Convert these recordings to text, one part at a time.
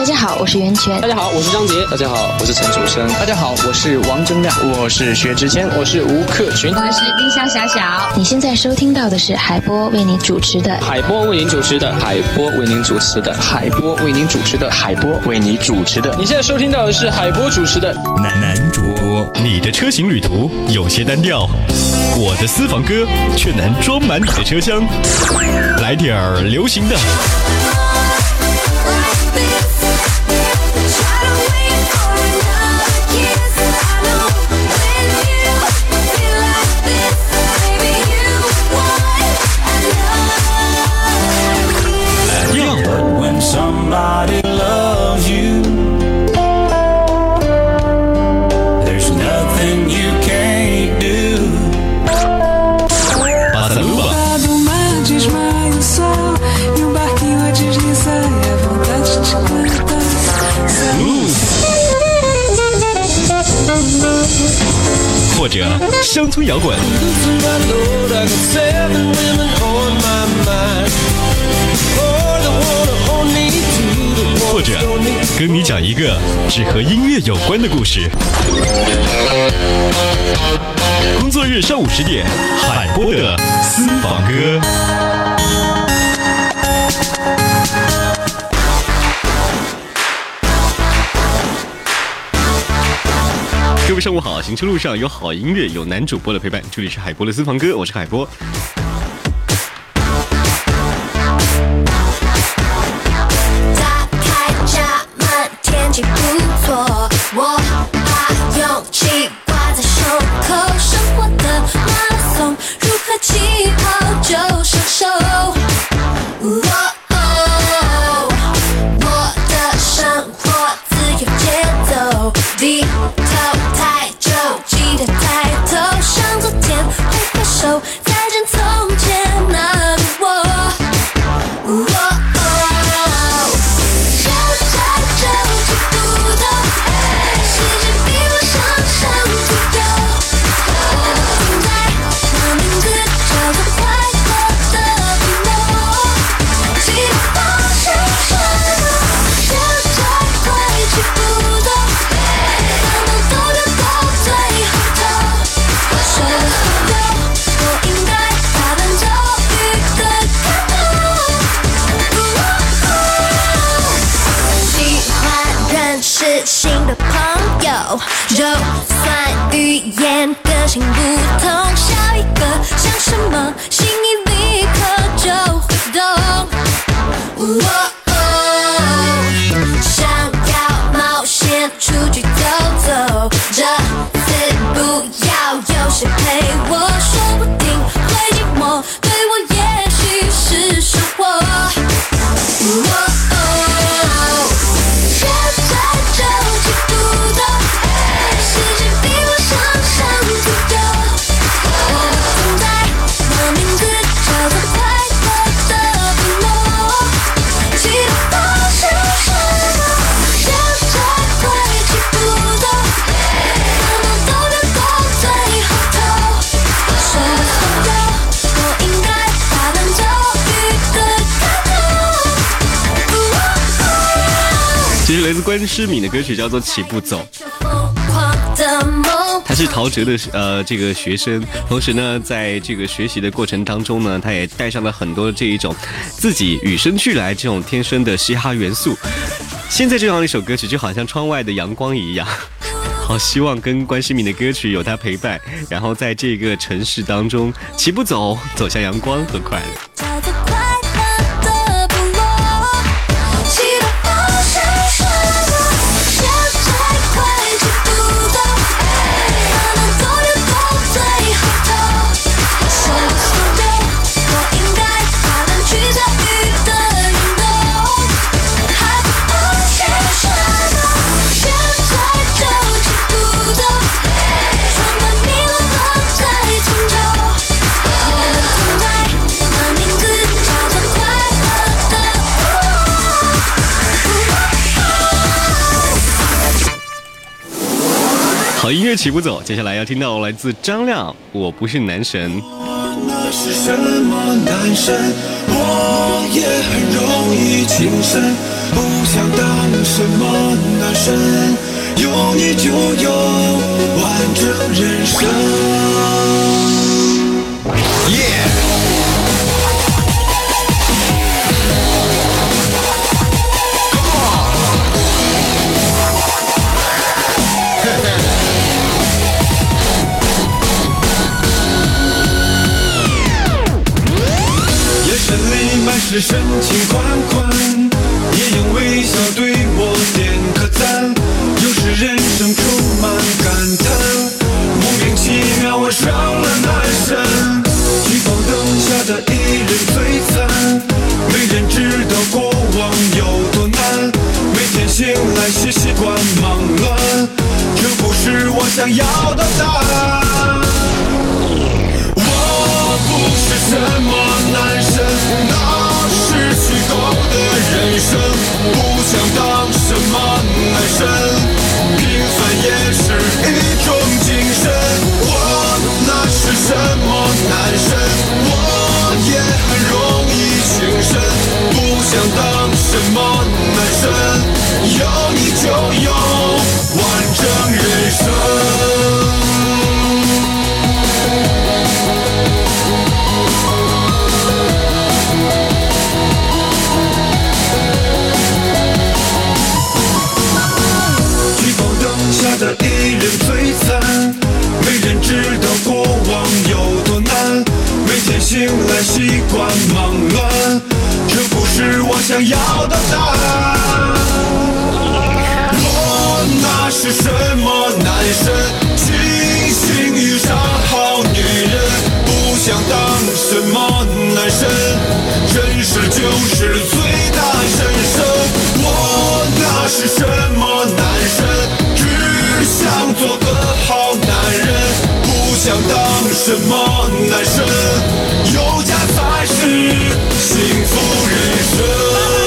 大家好，我是袁泉。大家好，我是张杰。大家好，我是陈楚生。大家好，我是王铮亮。我是薛之谦。我是吴克群。我是丁香小小。你现在收听到的是海波为你主持的海波为您主持的海波为您主持的海波为您主持的海波为您主持的。你现在收听到的是海波主持的男男主播。你的车型旅途有些单调，我的私房歌却能装满你的车厢。来点儿流行的。或者跟你讲一个只和音乐有关的故事。工作日上午十点，海波的私房歌。各位上午好，行车路上有好音乐，有男主播的陪伴，这里是海波的私房歌，我是海波。头。这是来自关诗敏的歌曲，叫做《起步走》。他是陶喆的呃这个学生，同时呢，在这个学习的过程当中呢，他也带上了很多这一种自己与生俱来这种天生的嘻哈元素。现在这样一首歌曲，就好像窗外的阳光一样，好希望跟关诗敏的歌曲有他陪伴，然后在这个城市当中齐步走，走向阳光和快乐。好音乐起步走，接下来要听到来自张亮，《我不是男神》。那是什么男神？我也很容易情深。不想当什么男神，有你就有完整人生。眼是深情款款，也用微笑对我点个赞。有时人生充满感叹，莫名其妙我上了男神。聚光灯下的一人璀璨，没人知道过往有多难。每天醒来是习惯忙乱，这不是我想要的答案。想当什么男神，真实就是最大神圣。我那是什么男神？只想做个好男人，不想当什么男神，有家才是幸福人生。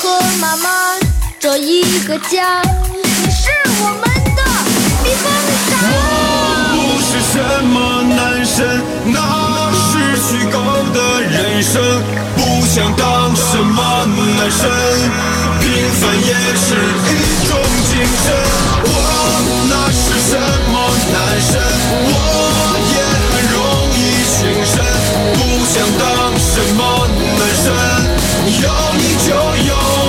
和妈妈这一个家，你是我们的避风港。我不是什么男神，那是虚构的人生。不想当什么男神，平凡也是一种精神。我那是什么男神，我也很容易情深。不想当什么，有你就有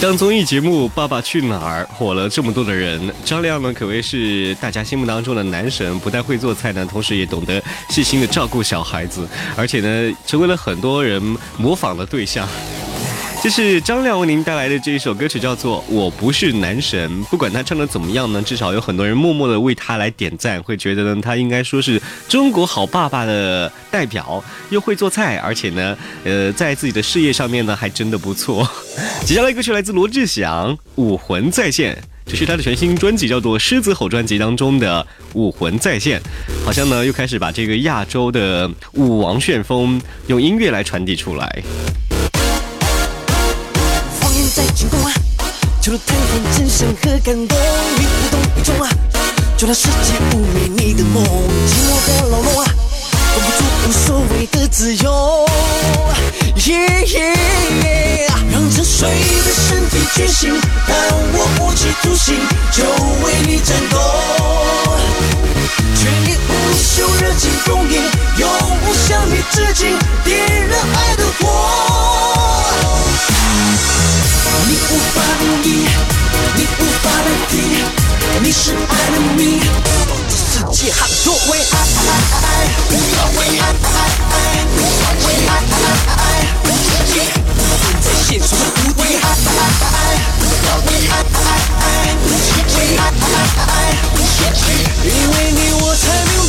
当综艺节目《爸爸去哪儿》火了这么多的人，张亮呢可谓是大家心目当中的男神，不但会做菜呢，同时也懂得细心的照顾小孩子，而且呢成为了很多人模仿的对象。这是张亮为您带来的这一首歌曲，叫做《我不是男神》。不管他唱的怎么样呢，至少有很多人默默的为他来点赞，会觉得呢他应该说是中国好爸爸的代表，又会做菜，而且呢，呃，在自己的事业上面呢还真的不错。接下来歌曲来自罗志祥，《武魂再现》。这是他的全新专辑，叫做《狮子吼》专辑当中的《武魂再现》，好像呢又开始把这个亚洲的武王旋风用音乐来传递出来。在进攻啊，除了贪恋真相和感动，你无动于衷啊，就让世界污蔑你的梦，寂寞的牢笼啊，关不住无所谓的自由。Yeah, yeah, yeah 让沉睡的身体觉醒，让我无期徒刑，就为你战斗。全力无休，热情奉迎，永不向你致敬，点燃爱的火。你无法代替，你是爱的谜。这世界好多为爱，为爱，为爱，在现实的无敌，为爱，为爱，为爱。自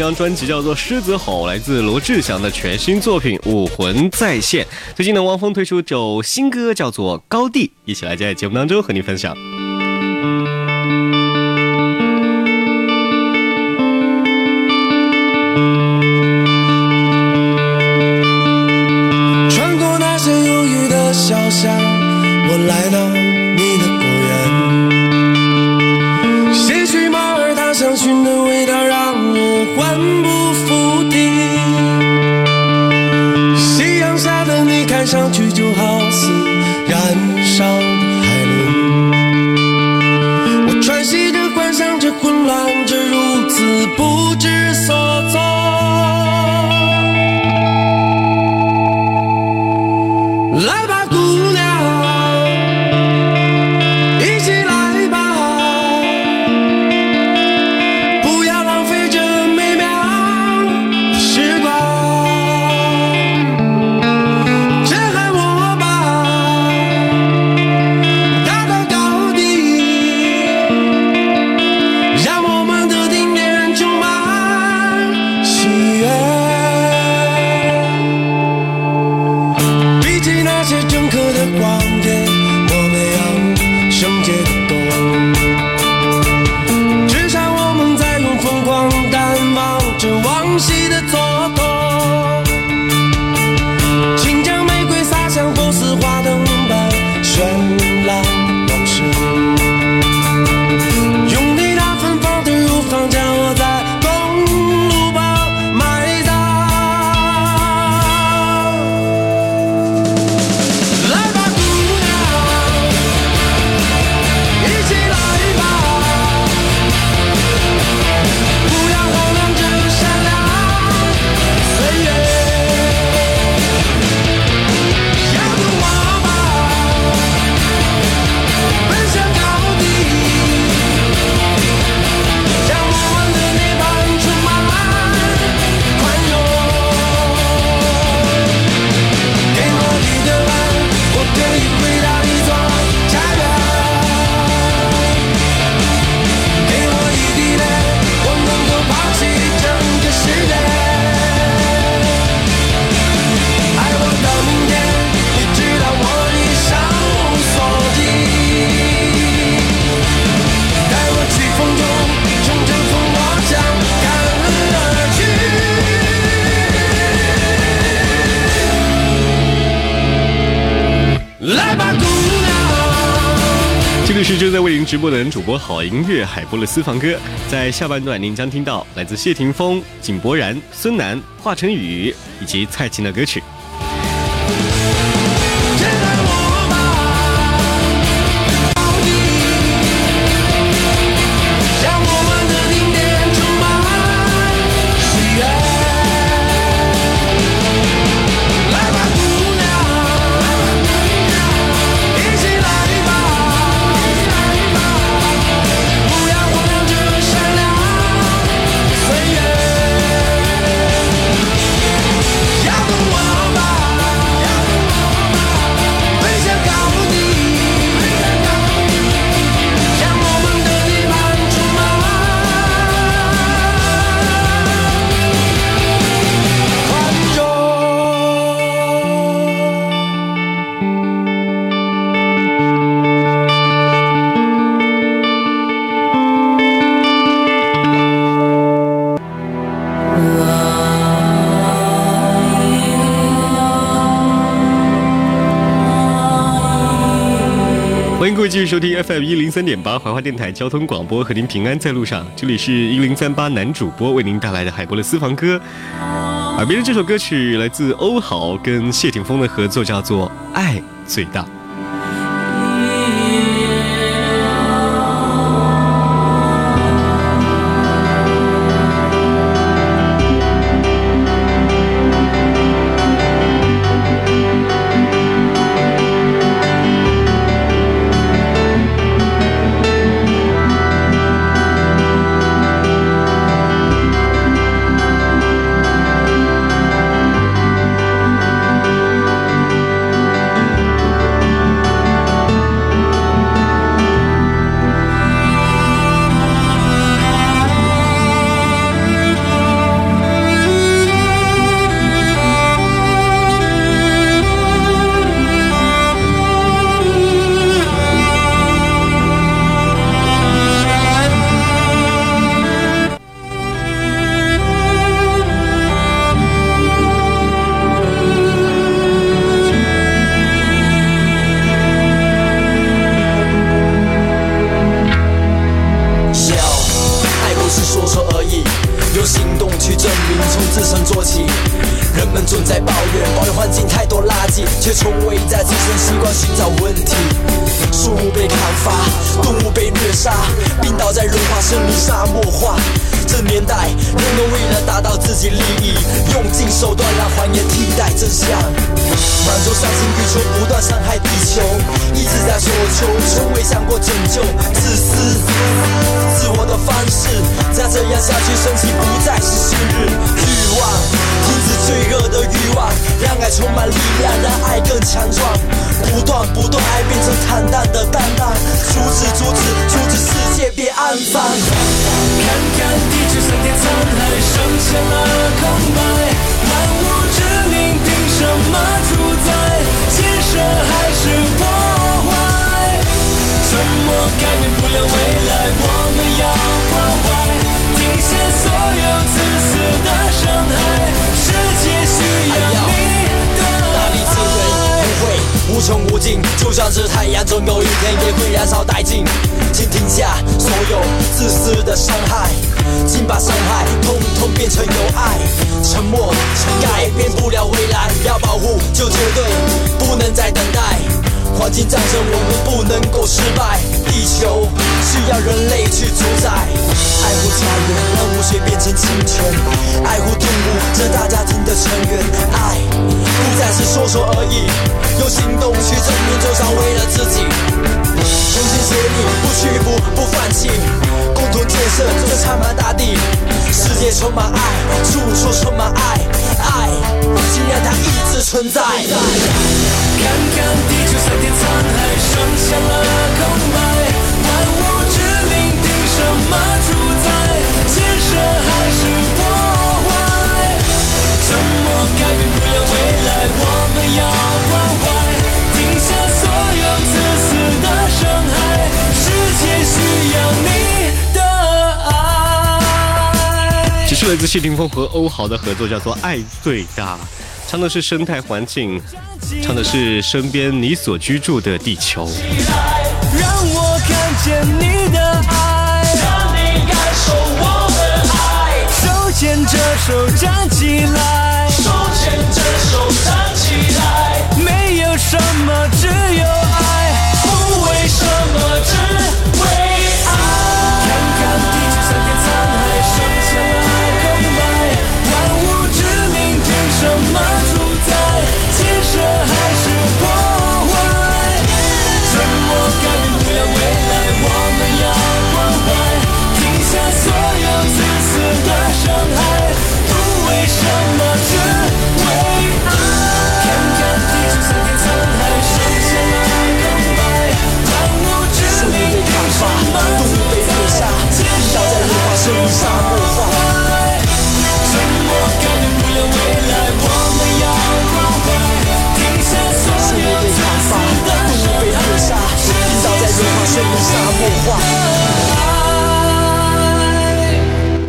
张专辑叫做《狮子吼》，来自罗志祥的全新作品《武魂再现》。最近呢，汪峰推出一首新歌，叫做《高地》，一起来在节目当中和你分享。Live 是正在为您直播的主播好音乐海波的私房歌，在下半段您将听到来自谢霆锋、井柏然、孙楠、华晨宇以及蔡琴的歌曲。继续收听 FM 一零三点八怀化电台交通广播，和您平安在路上。这里是一零三八男主播为您带来的海波的私房歌。耳边的这首歌曲来自欧豪跟谢霆锋的合作，叫做《爱最大》。再这样下去，生气不再是昔日欲望。停止罪恶的欲望，让爱充满力量，让爱更强壮。不断不断，爱变成坦荡的担当。阻止阻止阻止，世界别肮脏。看看地球上天沧海，剩下了空白。万物之灵凭什么主宰？建设还是破坏？沉默改变不了未来，我们要关怀，就像是太阳，总有一天也会燃烧殆尽。请停下所有自私的伤害，请把伤害统统变成有爱。沉默改变不了未来，要保护就绝对不能再等待。环境战争我们不能够失败，地球需要人类去主宰。爱护家园，让污水变成清泉；爱护动物，这大家庭的成员。爱不再是说说而已，用行动不放弃，共同建设这苍茫大地。世界充满爱，处处充满爱，爱，请让它一直存在。看看地球上天沧海，剩下了空白。万物之灵凭什么主宰？建设还是破坏？沉默改变不了未来，我们要这是来自谢霆锋和欧豪的合作，叫做《爱最大》，唱的是生态环境，唱的是身边你所居住的地球。让我看见你的爱，让你感受我的爱，手牵着手站起来，手牵着手站起来，没有什么，只有爱，不为什么，只。